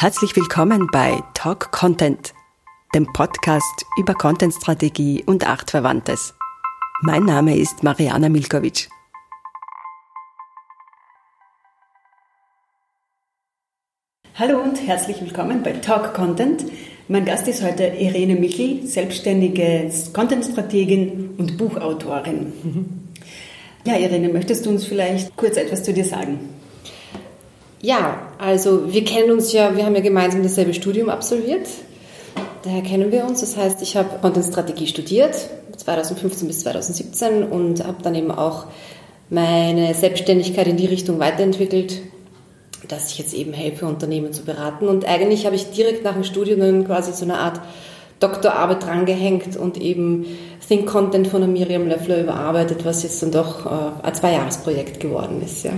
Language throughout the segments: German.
Herzlich willkommen bei Talk Content, dem Podcast über Contentstrategie und Artverwandtes. Mein Name ist Mariana Milkovic. Hallo und herzlich willkommen bei Talk Content. Mein Gast ist heute Irene Michel, selbstständige Contentstrategin und Buchautorin. Ja, Irene, möchtest du uns vielleicht kurz etwas zu dir sagen? Ja, also wir kennen uns ja, wir haben ja gemeinsam dasselbe Studium absolviert. Daher kennen wir uns. Das heißt, ich habe Content-Strategie studiert, 2015 bis 2017 und habe dann eben auch meine Selbstständigkeit in die Richtung weiterentwickelt, dass ich jetzt eben helfe, Unternehmen zu beraten. Und eigentlich habe ich direkt nach dem Studium dann quasi so eine Art Doktorarbeit drangehängt und eben Think Content von Miriam Löffler überarbeitet, was jetzt dann doch äh, ein Zwei-Jahres-Projekt geworden ist. Ja.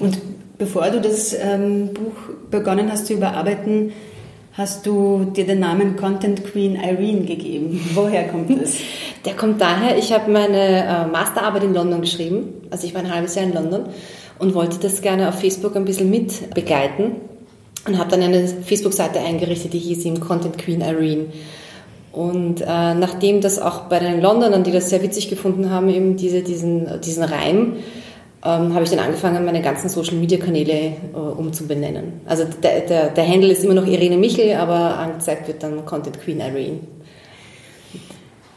Und bevor du das ähm, Buch begonnen hast zu überarbeiten, hast du dir den Namen Content Queen Irene gegeben. Woher kommt das? Der kommt daher, ich habe meine äh, Masterarbeit in London geschrieben. Also ich war ein halbes Jahr in London und wollte das gerne auf Facebook ein bisschen mit begleiten und habe dann eine Facebook-Seite eingerichtet, die hieß ihm Content Queen Irene. Und äh, nachdem das auch bei den Londonern, die das sehr witzig gefunden haben, eben diese, diesen, diesen Reim, ähm, habe ich dann angefangen, meine ganzen Social-Media-Kanäle äh, umzubenennen. Also der, der, der Handle ist immer noch Irene Michel, aber angezeigt wird dann Content Queen Irene.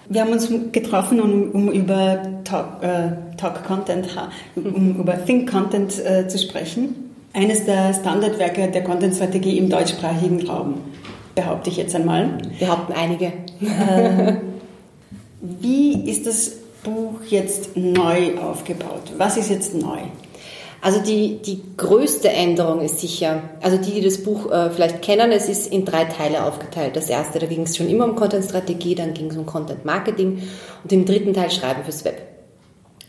Wir haben uns getroffen, um, um über Talk, äh, Talk, Content, um über Think Content äh, zu sprechen. Eines der Standardwerke der Content-Strategie im deutschsprachigen Raum, behaupte ich jetzt einmal. Behaupten einige. Äh, wie ist das Buch jetzt neu aufgebaut? Was ist jetzt neu? Also die, die größte Änderung ist sicher, also die, die das Buch äh, vielleicht kennen, es ist in drei Teile aufgeteilt. Das erste, da ging es schon immer um Content-Strategie, dann ging es um Content-Marketing und im dritten Teil Schreiben fürs Web.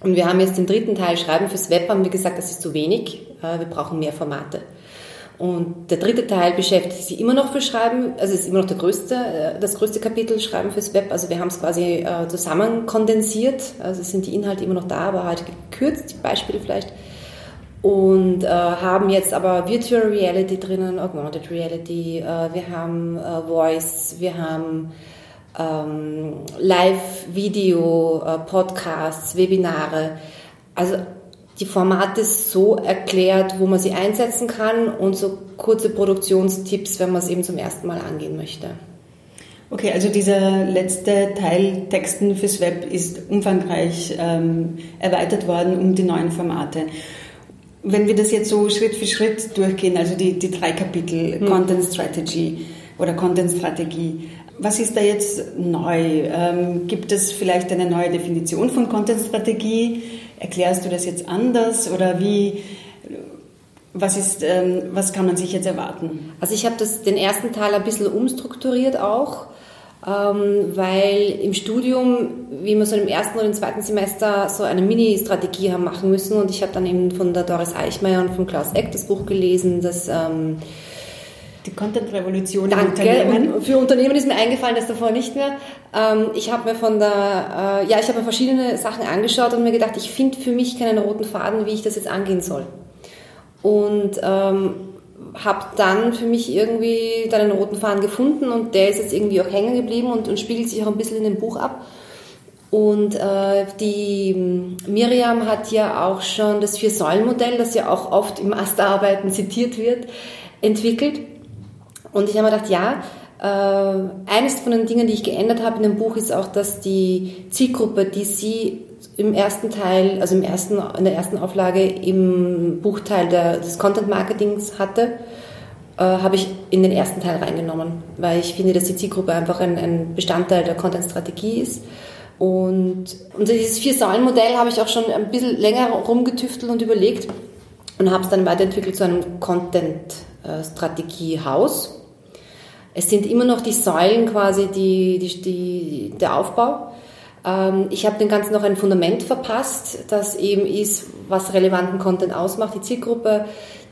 Und wir haben jetzt den dritten Teil Schreiben fürs Web, haben wir gesagt, das ist zu wenig, äh, wir brauchen mehr Formate. Und der dritte Teil beschäftigt sich immer noch für Schreiben, also ist immer noch der größte, äh, das größte Kapitel Schreiben fürs Web. Also wir haben es quasi äh, zusammen kondensiert, also sind die Inhalte immer noch da, aber halt gekürzt, die Beispiele vielleicht und äh, haben jetzt aber Virtual Reality drinnen, Augmented Reality, äh, wir haben äh, Voice, wir haben ähm, Live-Video, Podcasts, Webinare. Also die Formate so erklärt, wo man sie einsetzen kann und so kurze Produktionstipps, wenn man es eben zum ersten Mal angehen möchte. Okay, also dieser letzte Teil Texten fürs Web ist umfangreich ähm, erweitert worden um die neuen Formate. Wenn wir das jetzt so Schritt für Schritt durchgehen, also die, die drei Kapitel hm. Content Strategy oder Content Strategie, was ist da jetzt neu? Ähm, gibt es vielleicht eine neue Definition von Content Strategie? Erklärst du das jetzt anders oder wie? Was, ist, ähm, was kann man sich jetzt erwarten? Also ich habe den ersten Teil ein bisschen umstrukturiert auch ähm, weil im Studium, wie wir so im ersten oder im zweiten Semester so eine Mini-Strategie haben machen müssen und ich habe dann eben von der Doris Eichmeier und von Klaus Eck das Buch gelesen, das ähm, die Content-Revolution Danke. Und für Unternehmen ist mir eingefallen, das davor nicht mehr. Ähm, ich habe mir von der, äh, ja, ich habe mir verschiedene Sachen angeschaut und mir gedacht, ich finde für mich keinen roten Faden, wie ich das jetzt angehen soll. Und ähm, habe dann für mich irgendwie dann einen roten Faden gefunden und der ist jetzt irgendwie auch hängen geblieben und, und spiegelt sich auch ein bisschen in dem Buch ab. Und äh, die hm, Miriam hat ja auch schon das Vier-Säulen-Modell, das ja auch oft im Masterarbeiten zitiert wird, entwickelt. Und ich habe mir gedacht, ja, äh, eines von den Dingen, die ich geändert habe in dem Buch, ist auch, dass die Zielgruppe, die sie im ersten Teil, also im ersten, in der ersten Auflage im Buchteil der, des Content Marketings hatte, äh, habe ich in den ersten Teil reingenommen, weil ich finde, dass die Zielgruppe einfach ein, ein Bestandteil der Content-Strategie ist. Und, und dieses Vier-Säulen-Modell habe ich auch schon ein bisschen länger rumgetüftelt und überlegt und habe es dann weiterentwickelt zu einem Content-Strategie-Haus. Es sind immer noch die Säulen quasi die, die, die, der Aufbau. Ähm, ich habe dem Ganzen noch ein Fundament verpasst, das eben ist, was relevanten Content ausmacht, die Zielgruppe,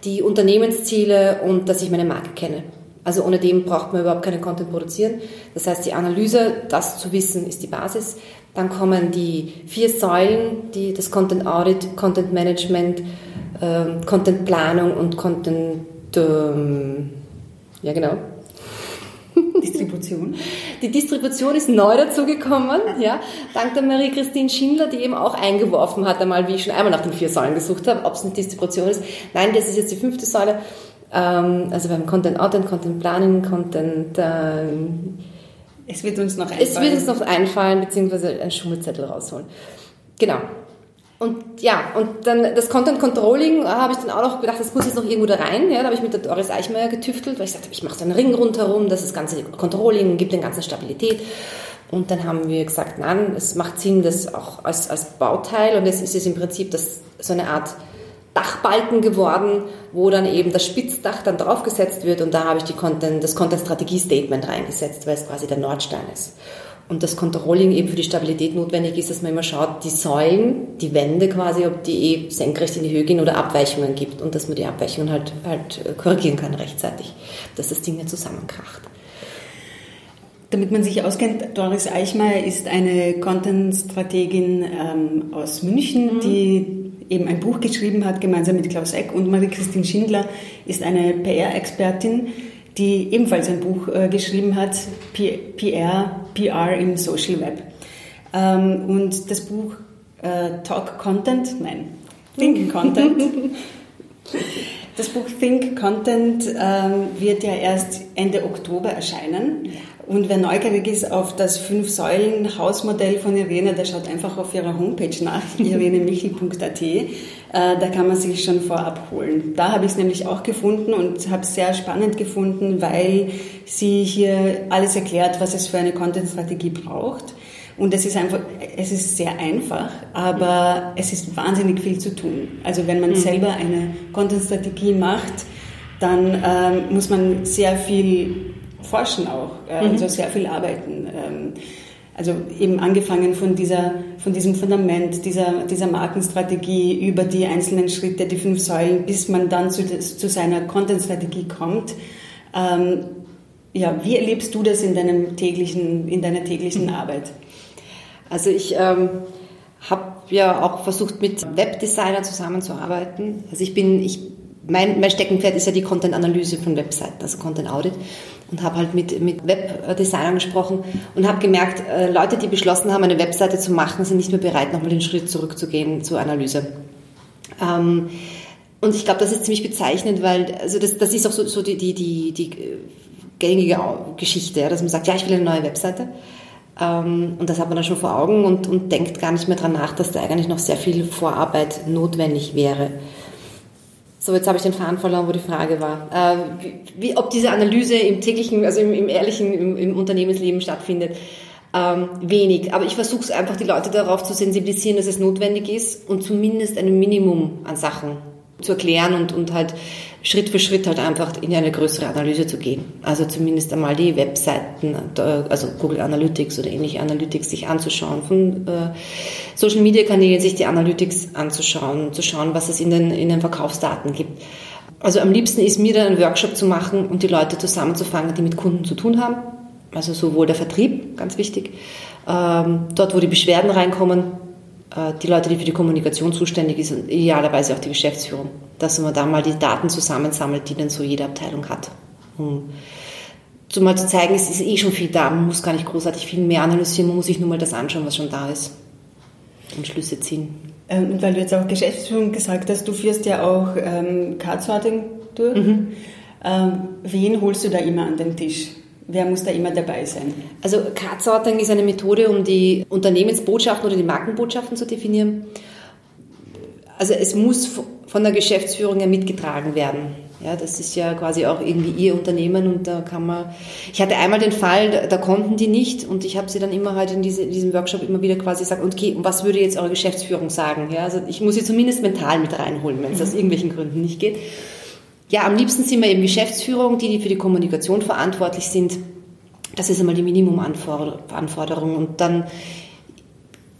die Unternehmensziele und dass ich meine Marke kenne. Also ohne dem braucht man überhaupt keinen Content produzieren. Das heißt, die Analyse, das zu wissen, ist die Basis. Dann kommen die vier Säulen, die, das Content Audit, Content Management, ähm, Content Planung und Content ähm, Ja, genau. Distribution? Die Distribution ist neu dazugekommen, ja, dank der Marie-Christine Schindler, die eben auch eingeworfen hat, einmal, wie ich schon einmal nach den vier Säulen gesucht habe, ob es eine Distribution ist. Nein, das ist jetzt die fünfte Säule. Ähm, also beim Content Out Content Planning, Content. Ähm, es wird uns noch einfallen. Es wird uns noch einfallen, beziehungsweise einen Schummelzettel rausholen. Genau. Und ja, und dann das Content Controlling äh, habe ich dann auch noch gedacht, das muss jetzt noch irgendwo da rein. Ja, da habe ich mit der Doris Eichmeier getüftelt, weil ich sagte, ich mache so einen Ring rundherum, das ist das ganze Controlling, gibt den ganzen Stabilität. Und dann haben wir gesagt, nein, es macht Sinn, das auch als, als Bauteil und jetzt ist es im Prinzip das, so eine Art Dachbalken geworden, wo dann eben das Spitzdach dann draufgesetzt wird und da habe ich die Content, das Content-Strategie-Statement reingesetzt, weil es quasi der Nordstein ist. Und das Controlling eben für die Stabilität notwendig ist, dass man immer schaut, die Säulen, die Wände quasi, ob die eh senkrecht in die Höhe gehen oder Abweichungen gibt und dass man die Abweichungen halt, halt korrigieren kann rechtzeitig, dass das Ding nicht zusammenkracht. Damit man sich auskennt, Doris Eichmeier ist eine Content-Strategin ähm, aus München, mhm. die eben ein Buch geschrieben hat, gemeinsam mit Klaus Eck und Marie-Christine Schindler ist eine PR-Expertin, die ebenfalls ein Buch äh, geschrieben hat, PR, PR im Social Web. Ähm, und das Buch äh, Talk Content, nein, Think Content. Das Buch Think Content ähm, wird ja erst Ende Oktober erscheinen. Und wer neugierig ist auf das Fünf-Säulen-Hausmodell von Irene, der schaut einfach auf ihrer Homepage nach, irenemichel.at. Äh, da kann man sich schon vorab holen. Da habe ich es nämlich auch gefunden und habe es sehr spannend gefunden, weil sie hier alles erklärt, was es für eine Content-Strategie braucht. Und es ist einfach, es ist sehr einfach, aber es ist wahnsinnig viel zu tun. Also wenn man mhm. selber eine Content-Strategie macht, dann ähm, muss man sehr viel forschen auch, äh, mhm. also sehr viel arbeiten. Ähm, also eben angefangen von, dieser, von diesem Fundament, dieser, dieser Markenstrategie über die einzelnen Schritte, die fünf Säulen, bis man dann zu, zu seiner Content-Strategie kommt. Ähm, ja, wie erlebst du das in, deinem täglichen, in deiner täglichen mhm. Arbeit? Also ich ähm, habe ja auch versucht, mit Webdesignern zusammenzuarbeiten. Also ich bin, ich, mein, mein Steckenpferd ist ja die Content-Analyse von Webseiten, also Content-Audit und habe halt mit, mit Webdesignern gesprochen und habe gemerkt, äh, Leute, die beschlossen haben, eine Webseite zu machen, sind nicht mehr bereit, nochmal den Schritt zurückzugehen zur Analyse. Ähm, und ich glaube, das ist ziemlich bezeichnend, weil also das, das ist auch so, so die, die, die, die gängige Geschichte, dass man sagt, ja, ich will eine neue Webseite. Ähm, und das hat man dann schon vor Augen und, und denkt gar nicht mehr dran nach, dass da eigentlich noch sehr viel Vorarbeit notwendig wäre. So, jetzt habe ich den Faden verloren, wo die Frage war. Äh, wie, ob diese Analyse im täglichen, also im, im ehrlichen, im, im, Unternehmensleben stattfindet. Ähm, wenig. Aber ich versuche es einfach, die Leute darauf zu sensibilisieren, dass es notwendig ist und zumindest ein Minimum an Sachen zu erklären und, und halt Schritt für Schritt halt einfach in eine größere Analyse zu gehen. Also zumindest einmal die Webseiten, also Google Analytics oder ähnliche Analytics sich anzuschauen, von äh, Social Media Kanälen sich die Analytics anzuschauen, zu schauen, was es in den, in den Verkaufsdaten gibt. Also am liebsten ist mir dann einen Workshop zu machen und die Leute zusammenzufangen, die mit Kunden zu tun haben. Also sowohl der Vertrieb, ganz wichtig, ähm, dort wo die Beschwerden reinkommen, die Leute, die für die Kommunikation zuständig sind und idealerweise auch die Geschäftsführung, dass man da mal die Daten zusammensammelt, die dann so jede Abteilung hat. Um so mal zu zeigen, es ist eh schon viel da, man muss gar nicht großartig viel mehr analysieren, man muss sich nur mal das anschauen, was schon da ist und Schlüsse ziehen. Ähm, und weil du jetzt auch Geschäftsführung gesagt hast, du führst ja auch ähm, Card-Sorting durch. Mhm. Ähm, wen holst du da immer an den Tisch? Wer muss da immer dabei sein? Also Card-Sorting ist eine Methode, um die Unternehmensbotschaften oder die Markenbotschaften zu definieren. Also es muss von der Geschäftsführung ja mitgetragen werden. Ja, das ist ja quasi auch irgendwie ihr Unternehmen und da kann man. Ich hatte einmal den Fall, da, da konnten die nicht und ich habe sie dann immer halt in, diese, in, diesem Workshop immer wieder quasi gesagt, okay, was würde jetzt eure Geschäftsführung sagen? Ja, also ich muss sie zumindest mental mit reinholen, wenn es aus irgendwelchen Gründen nicht geht. Ja, am liebsten sind wir eben Geschäftsführung, die, die für die Kommunikation verantwortlich sind. Das ist einmal die Minimumanforderung. Und dann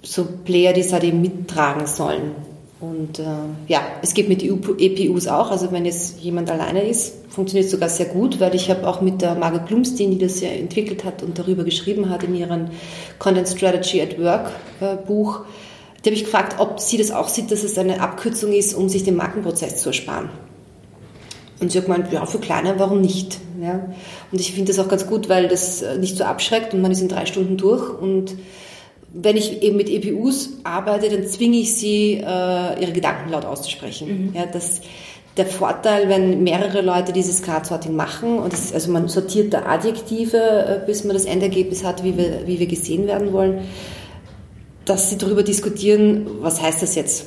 so Player, die es halt eben mittragen sollen. Und äh, ja, es geht mit EPUs auch. Also wenn jetzt jemand alleine ist, funktioniert es sogar sehr gut, weil ich habe auch mit der Margaret Blumstein, die das ja entwickelt hat und darüber geschrieben hat in ihrem Content Strategy at Work äh, Buch, die habe ich gefragt, ob sie das auch sieht, dass es eine Abkürzung ist, um sich den Markenprozess zu ersparen. Und sie hat gemeint, ja, für kleine, warum nicht? Ja. Und ich finde das auch ganz gut, weil das äh, nicht so abschreckt und man ist in drei Stunden durch. Und wenn ich eben mit EPUs arbeite, dann zwinge ich sie, äh, ihre Gedanken laut auszusprechen. Mhm. Ja, das, der Vorteil, wenn mehrere Leute dieses Card-Sorting machen, und das, also man sortiert da Adjektive, äh, bis man das Endergebnis hat, wie wir, wie wir gesehen werden wollen, dass sie darüber diskutieren, was heißt das jetzt?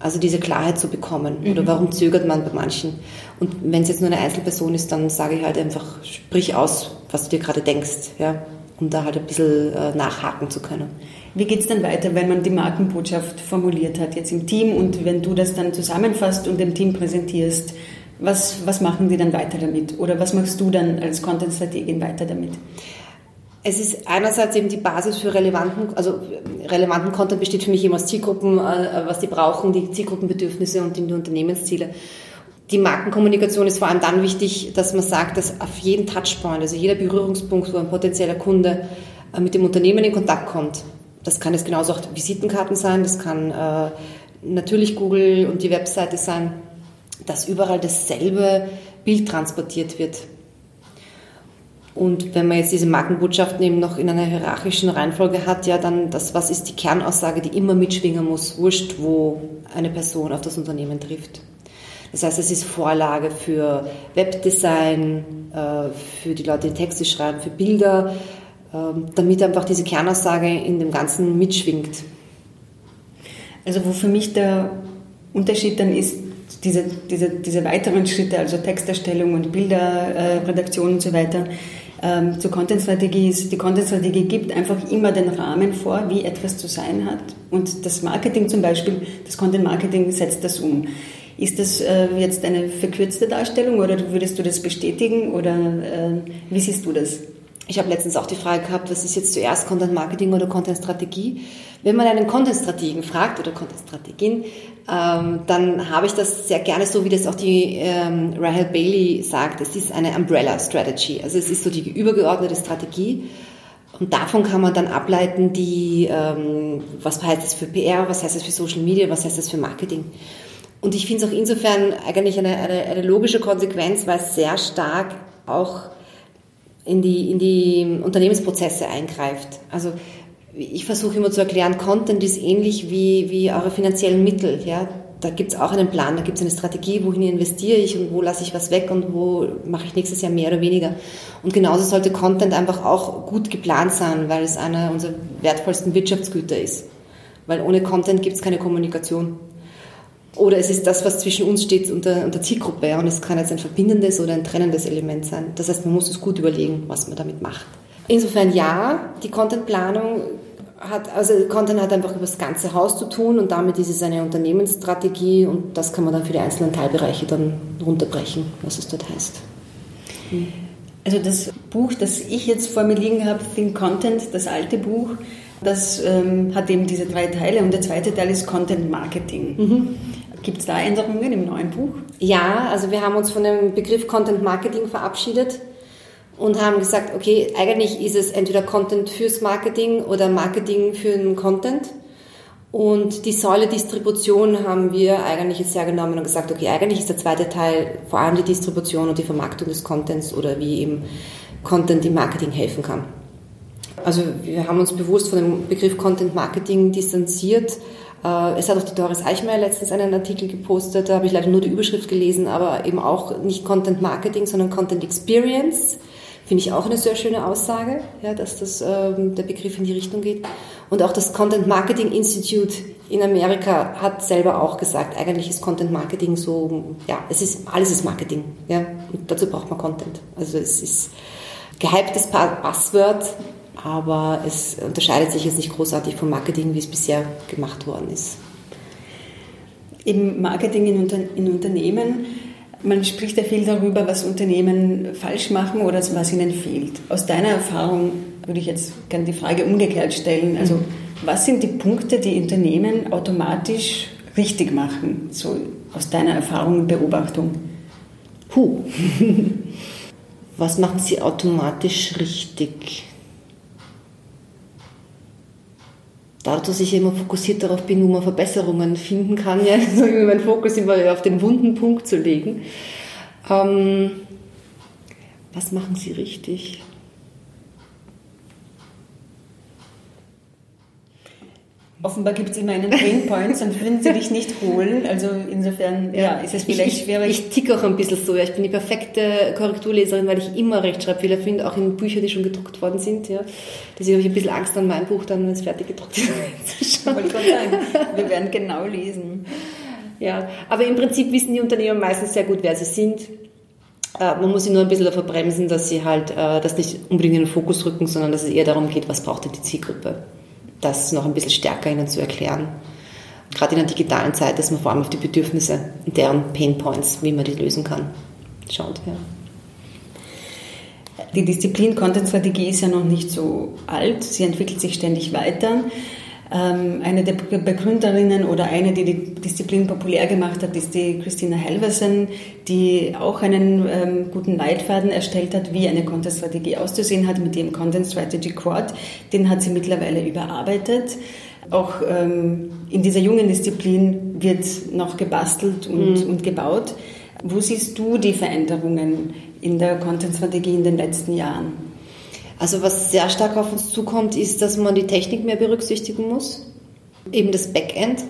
Also diese Klarheit zu bekommen. Mhm. Oder warum zögert man bei manchen? Und wenn es jetzt nur eine Einzelperson ist, dann sage ich halt einfach, sprich aus, was du dir gerade denkst, ja, um da halt ein bisschen äh, nachhaken zu können. Wie geht es dann weiter, wenn man die Markenbotschaft formuliert hat, jetzt im Team und wenn du das dann zusammenfasst und dem Team präsentierst? Was, was machen die dann weiter damit? Oder was machst du dann als Content-Strategin weiter damit? Es ist einerseits eben die Basis für relevanten, also relevanten Content besteht für mich immer aus Zielgruppen, äh, was die brauchen, die Zielgruppenbedürfnisse und die Unternehmensziele. Die Markenkommunikation ist vor allem dann wichtig, dass man sagt, dass auf jeden Touchpoint, also jeder Berührungspunkt, wo ein potenzieller Kunde äh, mit dem Unternehmen in Kontakt kommt, das kann jetzt genauso auch Visitenkarten sein, das kann äh, natürlich Google und die Webseite sein, dass überall dasselbe Bild transportiert wird. Und wenn man jetzt diese Markenbotschaften eben noch in einer hierarchischen Reihenfolge hat, ja, dann das, was ist die Kernaussage, die immer mitschwingen muss, wurscht, wo eine Person auf das Unternehmen trifft. Das heißt, es ist Vorlage für Webdesign, äh, für die Leute, die Texte schreiben, für Bilder, ähm, damit einfach diese Kernaussage in dem Ganzen mitschwingt. Also wo für mich der Unterschied dann ist, diese, diese, diese weiteren Schritte, also Texterstellung und Bilderredaktion und so weiter, ähm, zur Content-Strategie ist, die Content-Strategie gibt einfach immer den Rahmen vor, wie etwas zu sein hat. Und das Marketing zum Beispiel, das Content-Marketing setzt das um. Ist das äh, jetzt eine verkürzte Darstellung oder würdest du das bestätigen oder äh, wie siehst du das? Ich habe letztens auch die Frage gehabt, was ist jetzt zuerst Content Marketing oder Content Strategie? Wenn man einen Content Strategen fragt oder Content Strategin, ähm, dann habe ich das sehr gerne so, wie das auch die ähm, Rahel Bailey sagt. Es ist eine Umbrella Strategy. Also es ist so die übergeordnete Strategie. Und davon kann man dann ableiten, die, ähm, was heißt das für PR, was heißt das für Social Media, was heißt das für Marketing. Und ich finde es auch insofern eigentlich eine, eine, eine logische Konsequenz, weil es sehr stark auch in die, in die Unternehmensprozesse eingreift. Also ich versuche immer zu erklären, Content ist ähnlich wie, wie eure finanziellen Mittel. Ja? Da gibt es auch einen Plan, da gibt es eine Strategie, wohin investiere ich und wo lasse ich was weg und wo mache ich nächstes Jahr mehr oder weniger. Und genauso sollte Content einfach auch gut geplant sein, weil es einer unserer wertvollsten Wirtschaftsgüter ist. Weil ohne Content gibt es keine Kommunikation. Oder es ist das, was zwischen uns steht und der, und der Zielgruppe. Und es kann jetzt ein verbindendes oder ein trennendes Element sein. Das heißt, man muss es gut überlegen, was man damit macht. Insofern ja, die Contentplanung hat, also Content hat einfach über das ganze Haus zu tun und damit ist es eine Unternehmensstrategie und das kann man dann für die einzelnen Teilbereiche dann runterbrechen, was es dort heißt. Hm. Also das Buch, das ich jetzt vor mir liegen habe, Think Content, das alte Buch, das ähm, hat eben diese drei Teile und der zweite Teil ist Content Marketing. Mhm. Gibt es da Änderungen im neuen Buch? Ja, also wir haben uns von dem Begriff Content Marketing verabschiedet und haben gesagt, okay, eigentlich ist es entweder Content fürs Marketing oder Marketing für den Content. Und die Säule Distribution haben wir eigentlich jetzt hergenommen und gesagt, okay, eigentlich ist der zweite Teil vor allem die Distribution und die Vermarktung des Contents oder wie eben Content im Marketing helfen kann. Also wir haben uns bewusst von dem Begriff Content Marketing distanziert. Äh, es hat auch die Doris Eichmeier letztens einen Artikel gepostet, da habe ich leider nur die Überschrift gelesen, aber eben auch nicht Content Marketing, sondern Content Experience. Finde ich auch eine sehr schöne Aussage, ja, dass das, ähm, der Begriff in die Richtung geht. Und auch das Content Marketing Institute in Amerika hat selber auch gesagt, eigentlich ist Content Marketing so, ja, es ist, alles ist Marketing, ja, und dazu braucht man Content. Also es ist gehyptes Passwort, aber es unterscheidet sich jetzt nicht großartig vom Marketing, wie es bisher gemacht worden ist. Im Marketing in, Unter in Unternehmen man spricht ja viel darüber, was Unternehmen falsch machen oder was ihnen fehlt. Aus deiner Erfahrung würde ich jetzt gerne die Frage umgekehrt stellen. Also, was sind die Punkte, die Unternehmen automatisch richtig machen? So aus deiner Erfahrung und Beobachtung. Puh. was machen sie automatisch richtig? Dadurch, dass ich immer fokussiert darauf bin, wo man Verbesserungen finden kann, ja, mein Fokus immer auf den wunden Punkt zu legen. Ähm, was machen Sie richtig? Offenbar gibt es immer einen Painpoint, sonst würden sie dich nicht holen. Also insofern ja, ist es vielleicht ich, schwierig. Ich, ich ticke auch ein bisschen so. Ja. Ich bin die perfekte Korrekturleserin, weil ich immer Rechtschreibfehler finde, auch in Büchern, die schon gedruckt worden sind. Ja. Deswegen habe ich ein bisschen Angst an mein Buch, dann, wenn es fertig gedruckt ist, Ich wollte gerade sagen, wir werden genau lesen. Ja, aber im Prinzip wissen die Unternehmer meistens sehr gut, wer sie sind. Äh, man muss sie nur ein bisschen davor bremsen, dass sie halt äh, das nicht unbedingt in den Fokus rücken, sondern dass es eher darum geht, was braucht denn die Zielgruppe das noch ein bisschen stärker ihnen zu erklären. Gerade in der digitalen Zeit, dass man vor allem auf die Bedürfnisse und deren Painpoints, wie man die lösen kann, schaut. Ja. Die Disziplin Content-Strategie ist ja noch nicht so alt, sie entwickelt sich ständig weiter. Ähm, eine der Begründerinnen oder eine, die die Disziplin populär gemacht hat, ist die Christina Helversen, die auch einen ähm, guten Leitfaden erstellt hat, wie eine Content-Strategie auszusehen hat mit dem Content Strategy Quad. Den hat sie mittlerweile überarbeitet. Auch ähm, in dieser jungen Disziplin wird noch gebastelt und, mhm. und gebaut. Wo siehst du die Veränderungen in der Content-Strategie in den letzten Jahren? Also was sehr stark auf uns zukommt, ist, dass man die Technik mehr berücksichtigen muss, eben das Backend,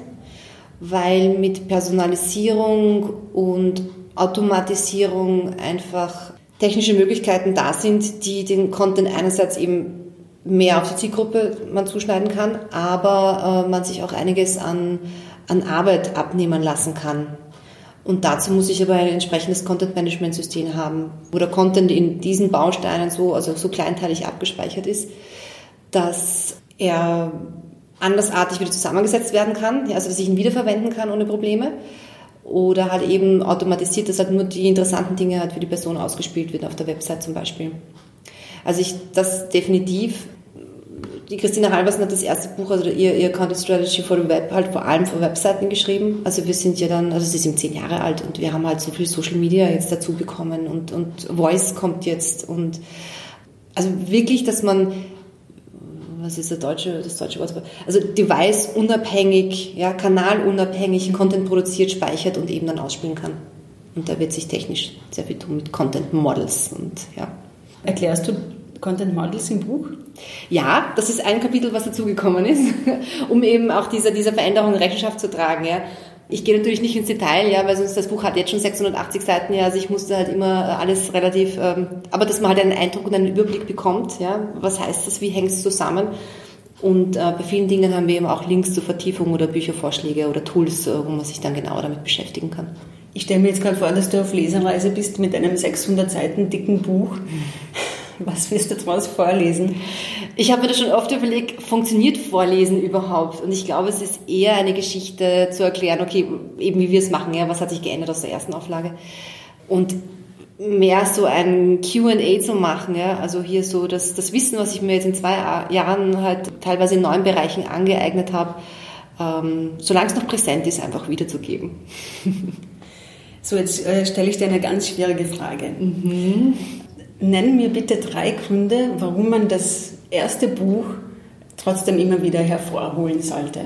weil mit Personalisierung und Automatisierung einfach technische Möglichkeiten da sind, die den Content einerseits eben mehr auf die Zielgruppe man zuschneiden kann, aber äh, man sich auch einiges an, an Arbeit abnehmen lassen kann. Und dazu muss ich aber ein entsprechendes Content-Management-System haben, wo der Content in diesen Bausteinen so, also so kleinteilig abgespeichert ist, dass er andersartig wieder zusammengesetzt werden kann, also dass ich ihn wiederverwenden kann ohne Probleme. Oder halt eben automatisiert, dass halt nur die interessanten Dinge halt für die Person ausgespielt wird auf der Website zum Beispiel. Also ich das definitiv die Christina Halversen hat das erste Buch, also ihr, ihr Content Strategy for the Web, halt vor allem für Webseiten geschrieben. Also wir sind ja dann, also sie sind zehn Jahre alt und wir haben halt so viel Social Media jetzt dazu bekommen und, und Voice kommt jetzt und also wirklich, dass man, was ist der deutsche, das deutsche Wort? Also device unabhängig, ja, kanalunabhängig Content produziert, speichert und eben dann ausspielen kann. Und da wird sich technisch sehr viel tun mit Content Models und ja. Erklärst du Content Models im Buch? Ja, das ist ein Kapitel, was dazugekommen ist, um eben auch dieser, dieser Veränderung Rechenschaft zu tragen. Ja. Ich gehe natürlich nicht ins Detail, ja, weil sonst das Buch hat jetzt schon 680 Seiten, ja, also ich musste halt immer alles relativ, ähm, aber dass man halt einen Eindruck und einen Überblick bekommt, ja, was heißt das, wie hängt es zusammen. Und äh, bei vielen Dingen haben wir eben auch Links zur Vertiefung oder Büchervorschläge oder Tools, äh, wo man sich dann genauer damit beschäftigen kann. Ich stelle mir jetzt gerade vor, dass du auf Leserreise bist mit einem 600 Seiten dicken Buch. Was wirst du daraus vorlesen? Ich habe mir das schon oft überlegt, funktioniert Vorlesen überhaupt? Und ich glaube, es ist eher eine Geschichte zu erklären, okay, eben wie wir es machen, ja, was hat sich geändert aus der ersten Auflage? Und mehr so ein Q&A zu machen, ja, also hier so das, das Wissen, was ich mir jetzt in zwei Jahren halt teilweise in neuen Bereichen angeeignet habe, ähm, solange es noch präsent ist, einfach wiederzugeben. So, jetzt äh, stelle ich dir eine ganz schwierige Frage. Mhm. Nenn mir bitte drei Gründe, warum man das erste Buch trotzdem immer wieder hervorholen sollte.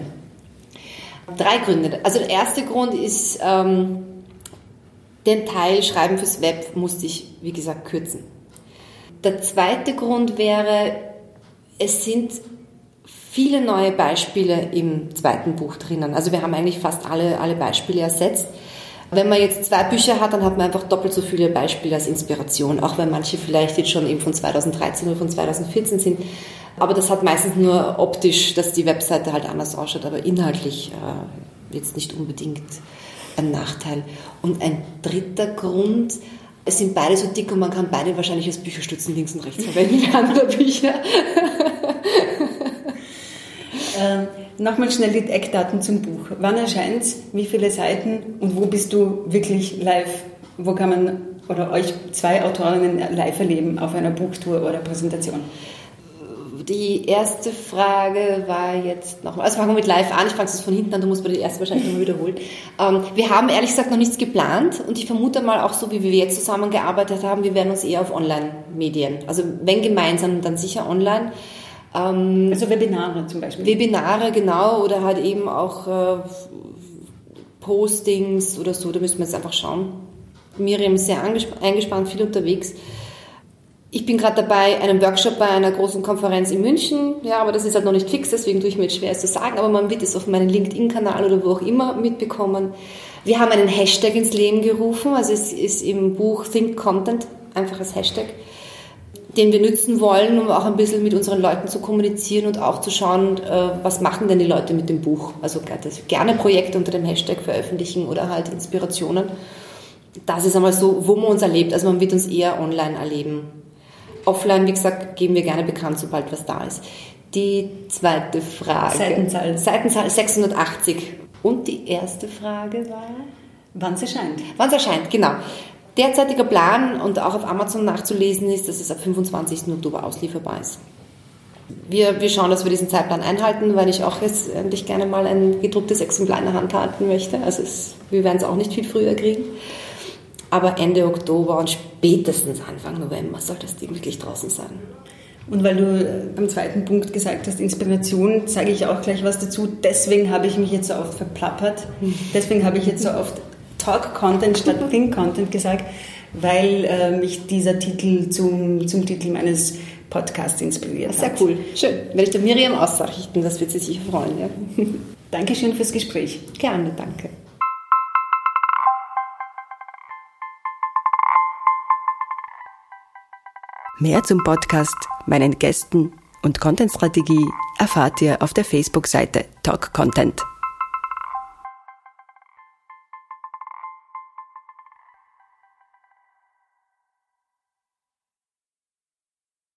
Drei Gründe. Also der erste Grund ist, ähm, den Teil Schreiben fürs Web musste ich, wie gesagt, kürzen. Der zweite Grund wäre, es sind viele neue Beispiele im zweiten Buch drinnen. Also wir haben eigentlich fast alle, alle Beispiele ersetzt. Wenn man jetzt zwei Bücher hat, dann hat man einfach doppelt so viele Beispiele als Inspiration, auch wenn manche vielleicht jetzt schon eben von 2013 oder von 2014 sind. Aber das hat meistens nur optisch, dass die Webseite halt anders ausschaut, aber inhaltlich äh, jetzt nicht unbedingt ein Nachteil. Und ein dritter Grund, es sind beide so dick und man kann beide wahrscheinlich als Bücherstützen links und rechts verwenden andere Bücher. ähm, Nochmal schnell die Eckdaten zum Buch. Wann erscheint es? Wie viele Seiten? Und wo bist du wirklich live? Wo kann man oder euch zwei Autorinnen live erleben auf einer Buchtour oder Präsentation? Die erste Frage war jetzt nochmal, also fangen wir mit live an, ich fange es von hinten an, du musst mir die erste wahrscheinlich nochmal wiederholen. Ähm, wir haben ehrlich gesagt noch nichts geplant und ich vermute mal auch so, wie wir jetzt zusammengearbeitet haben, wir werden uns eher auf Online-Medien, also wenn gemeinsam, dann sicher online. Ähm, also Webinare zum Beispiel. Webinare, genau, oder halt eben auch äh, Postings oder so, da müssen wir jetzt einfach schauen. Miriam ist sehr eingespannt, viel unterwegs. Ich bin gerade dabei, einen Workshop bei einer großen Konferenz in München. Ja, aber das ist halt noch nicht fix, deswegen tue ich mir jetzt schwer, es zu sagen. Aber man wird es auf meinem LinkedIn-Kanal oder wo auch immer mitbekommen. Wir haben einen Hashtag ins Leben gerufen. Also es ist im Buch Think Content einfach als Hashtag, den wir nutzen wollen, um auch ein bisschen mit unseren Leuten zu kommunizieren und auch zu schauen, äh, was machen denn die Leute mit dem Buch. Also gerne Projekte unter dem Hashtag veröffentlichen oder halt Inspirationen. Das ist einmal so, wo man uns erlebt. Also man wird uns eher online erleben Offline, wie gesagt, geben wir gerne bekannt, sobald was da ist. Die zweite Frage. Seitenzahl. Seitenzahl 680. Und die erste Frage war? Wann es erscheint. Wann es erscheint, genau. Derzeitiger Plan und auch auf Amazon nachzulesen ist, dass es ab 25. Oktober auslieferbar ist. Wir, wir schauen, dass wir diesen Zeitplan einhalten, weil ich auch jetzt endlich gerne mal ein gedrucktes Exemplar in der Hand halten möchte. Also es, wir werden es auch nicht viel früher kriegen aber Ende Oktober und spätestens Anfang November soll das Ding wirklich draußen sein. Und weil du äh, beim zweiten Punkt gesagt hast, Inspiration, sage ich auch gleich was dazu. Deswegen habe ich mich jetzt so oft verplappert. Deswegen habe ich jetzt so oft Talk-Content statt Think-Content gesagt, weil äh, mich dieser Titel zum, zum Titel meines Podcasts inspiriert Sehr hat. Sehr cool. Schön. Werde ich der Miriam ausrichten, das wird sie sicher freuen. Ja. Dankeschön fürs Gespräch. Gerne, danke. Mehr zum Podcast, meinen Gästen und Contentstrategie erfahrt ihr auf der Facebook-Seite Talk Content.